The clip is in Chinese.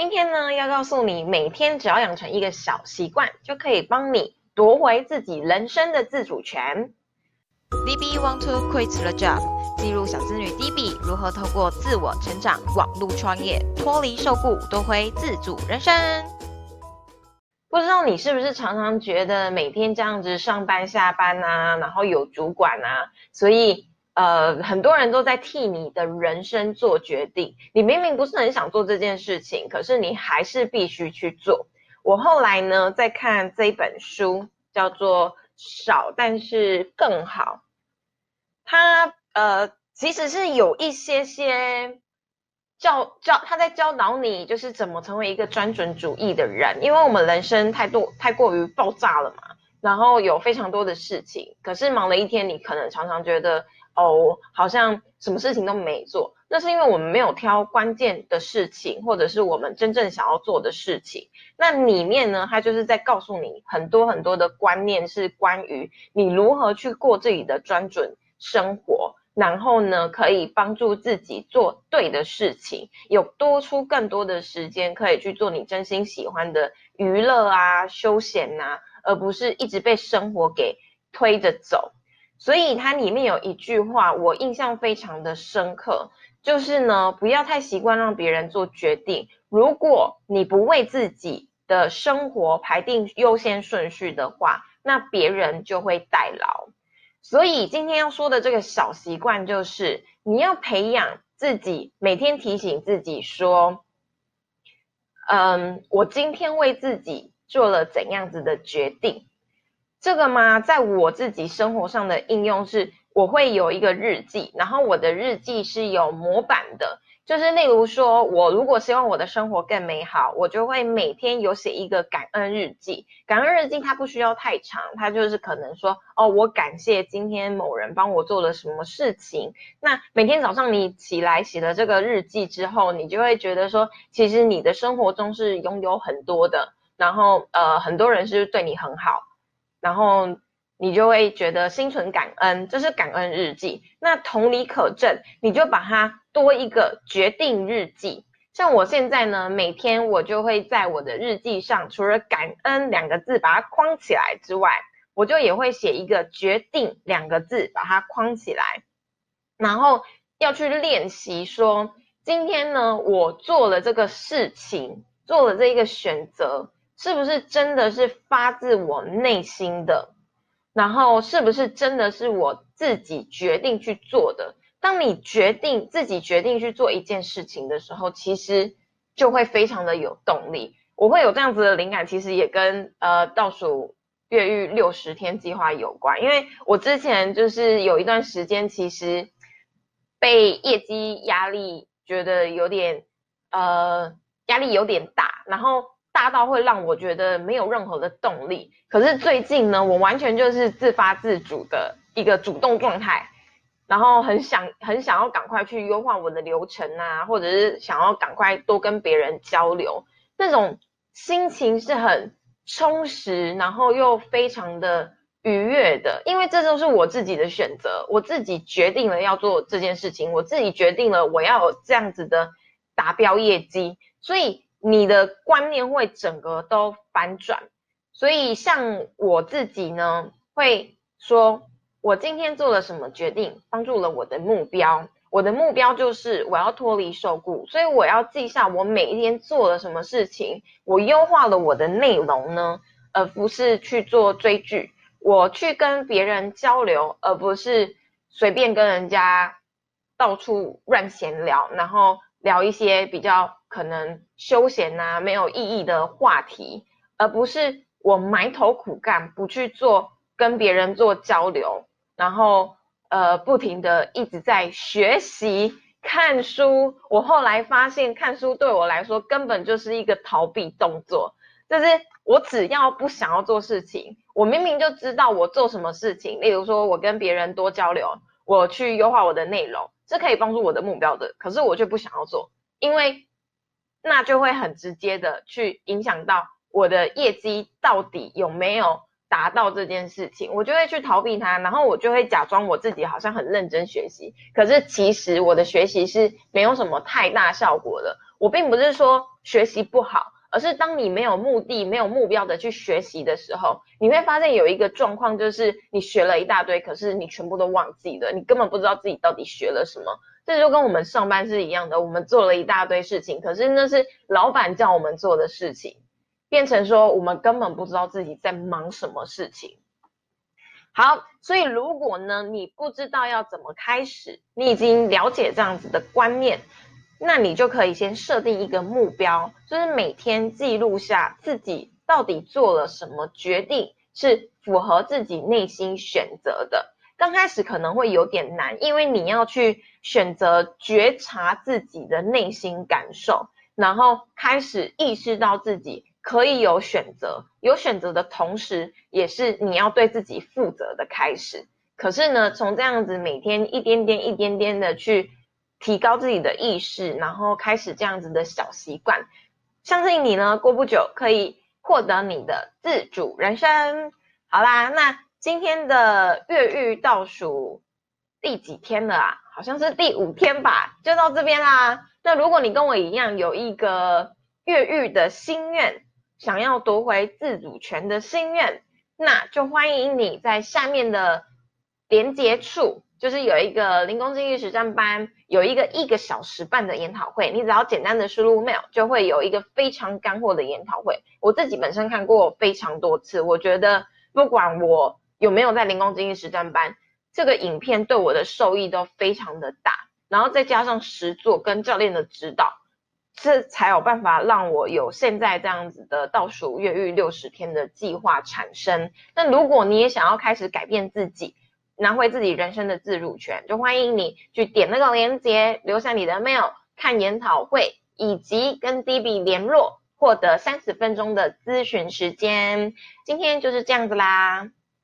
今天呢，要告诉你，每天只要养成一个小习惯，就可以帮你夺回自己人生的自主权。DB want to quit the job？记录小资女 DB 如何透过自我成长、网络创业，脱离受雇，夺回自主人生。不知道你是不是常常觉得每天这样子上班下班啊，然后有主管啊，所以。呃，很多人都在替你的人生做决定，你明明不是很想做这件事情，可是你还是必须去做。我后来呢，在看这本书，叫做《少但是更好》，它呃其实是有一些些教教他在教导你，就是怎么成为一个专准主义的人，因为我们人生太多太过于爆炸了嘛，然后有非常多的事情，可是忙了一天，你可能常常觉得。哦，好像什么事情都没做，那是因为我们没有挑关键的事情，或者是我们真正想要做的事情。那里面呢，它就是在告诉你很多很多的观念，是关于你如何去过自己的专准生活，然后呢，可以帮助自己做对的事情，有多出更多的时间可以去做你真心喜欢的娱乐啊、休闲呐，而不是一直被生活给推着走。所以它里面有一句话，我印象非常的深刻，就是呢，不要太习惯让别人做决定。如果你不为自己的生活排定优先顺序的话，那别人就会代劳。所以今天要说的这个小习惯，就是你要培养自己，每天提醒自己说，嗯，我今天为自己做了怎样子的决定。这个吗？在我自己生活上的应用是，我会有一个日记，然后我的日记是有模板的，就是例如说，我如果希望我的生活更美好，我就会每天有写一个感恩日记。感恩日记它不需要太长，它就是可能说，哦，我感谢今天某人帮我做了什么事情。那每天早上你起来写了这个日记之后，你就会觉得说，其实你的生活中是拥有很多的，然后呃，很多人是对你很好。然后你就会觉得心存感恩，这是感恩日记。那同理可证，你就把它多一个决定日记。像我现在呢，每天我就会在我的日记上，除了感恩两个字把它框起来之外，我就也会写一个决定两个字把它框起来。然后要去练习说，今天呢，我做了这个事情，做了这一个选择。是不是真的是发自我内心的？然后是不是真的是我自己决定去做的？当你决定自己决定去做一件事情的时候，其实就会非常的有动力。我会有这样子的灵感，其实也跟呃倒数越狱六十天计划有关。因为我之前就是有一段时间，其实被业绩压力觉得有点呃压力有点大，然后。大到会让我觉得没有任何的动力，可是最近呢，我完全就是自发自主的一个主动状态，然后很想很想要赶快去优化我的流程啊，或者是想要赶快多跟别人交流，那种心情是很充实，然后又非常的愉悦的，因为这都是我自己的选择，我自己决定了要做这件事情，我自己决定了我要有这样子的达标业绩，所以。你的观念会整个都反转，所以像我自己呢，会说，我今天做了什么决定，帮助了我的目标。我的目标就是我要脱离受雇，所以我要记下我每一天做了什么事情，我优化了我的内容呢，而不是去做追剧，我去跟别人交流，而不是随便跟人家到处乱闲聊，然后聊一些比较。可能休闲啊没有意义的话题，而不是我埋头苦干，不去做跟别人做交流，然后呃不停的一直在学习看书。我后来发现看书对我来说根本就是一个逃避动作，就是我只要不想要做事情，我明明就知道我做什么事情，例如说我跟别人多交流，我去优化我的内容，是可以帮助我的目标的，可是我却不想要做，因为。那就会很直接的去影响到我的业绩到底有没有达到这件事情，我就会去逃避它，然后我就会假装我自己好像很认真学习，可是其实我的学习是没有什么太大效果的。我并不是说学习不好，而是当你没有目的、没有目标的去学习的时候，你会发现有一个状况，就是你学了一大堆，可是你全部都忘记了，你根本不知道自己到底学了什么。这就跟我们上班是一样的，我们做了一大堆事情，可是那是老板叫我们做的事情。变成说我们根本不知道自己在忙什么事情。好，所以如果呢你不知道要怎么开始，你已经了解这样子的观念，那你就可以先设定一个目标，就是每天记录下自己到底做了什么决定是符合自己内心选择的。刚开始可能会有点难，因为你要去选择觉察自己的内心感受，然后开始意识到自己。可以有选择，有选择的同时，也是你要对自己负责的开始。可是呢，从这样子每天一点点、一点点的去提高自己的意识，然后开始这样子的小习惯，相信你呢，过不久可以获得你的自主人生。好啦，那今天的越狱倒数第几天了啊？好像是第五天吧，就到这边啦。那如果你跟我一样有一个越狱的心愿，想要夺回自主权的心愿，那就欢迎你在下面的连接处，就是有一个零工经济实战班，有一个一个小时半的研讨会，你只要简单的输入 mail，就会有一个非常干货的研讨会。我自己本身看过非常多次，我觉得不管我有没有在零工经济实战班，这个影片对我的受益都非常的大，然后再加上实作跟教练的指导。这才有办法让我有现在这样子的倒数越狱六十天的计划产生。那如果你也想要开始改变自己，拿回自己人生的自主权，就欢迎你去点那个链接，留下你的 mail，看研讨会，以及跟 D B 联络，获得三十分钟的咨询时间。今天就是这样子啦。